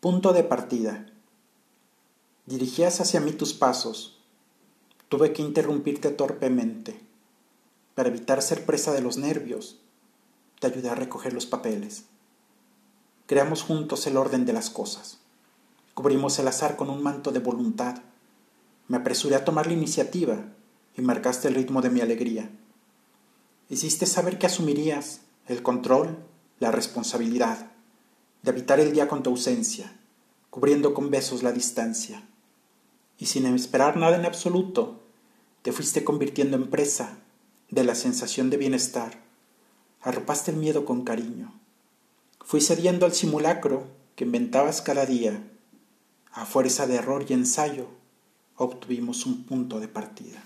Punto de partida. Dirigías hacia mí tus pasos. Tuve que interrumpirte torpemente. Para evitar ser presa de los nervios, te ayudé a recoger los papeles. Creamos juntos el orden de las cosas. Cubrimos el azar con un manto de voluntad. Me apresuré a tomar la iniciativa y marcaste el ritmo de mi alegría. Hiciste saber que asumirías el control, la responsabilidad de habitar el día con tu ausencia, cubriendo con besos la distancia. Y sin esperar nada en absoluto, te fuiste convirtiendo en presa de la sensación de bienestar. Arropaste el miedo con cariño. Fui cediendo al simulacro que inventabas cada día. A fuerza de error y ensayo, obtuvimos un punto de partida.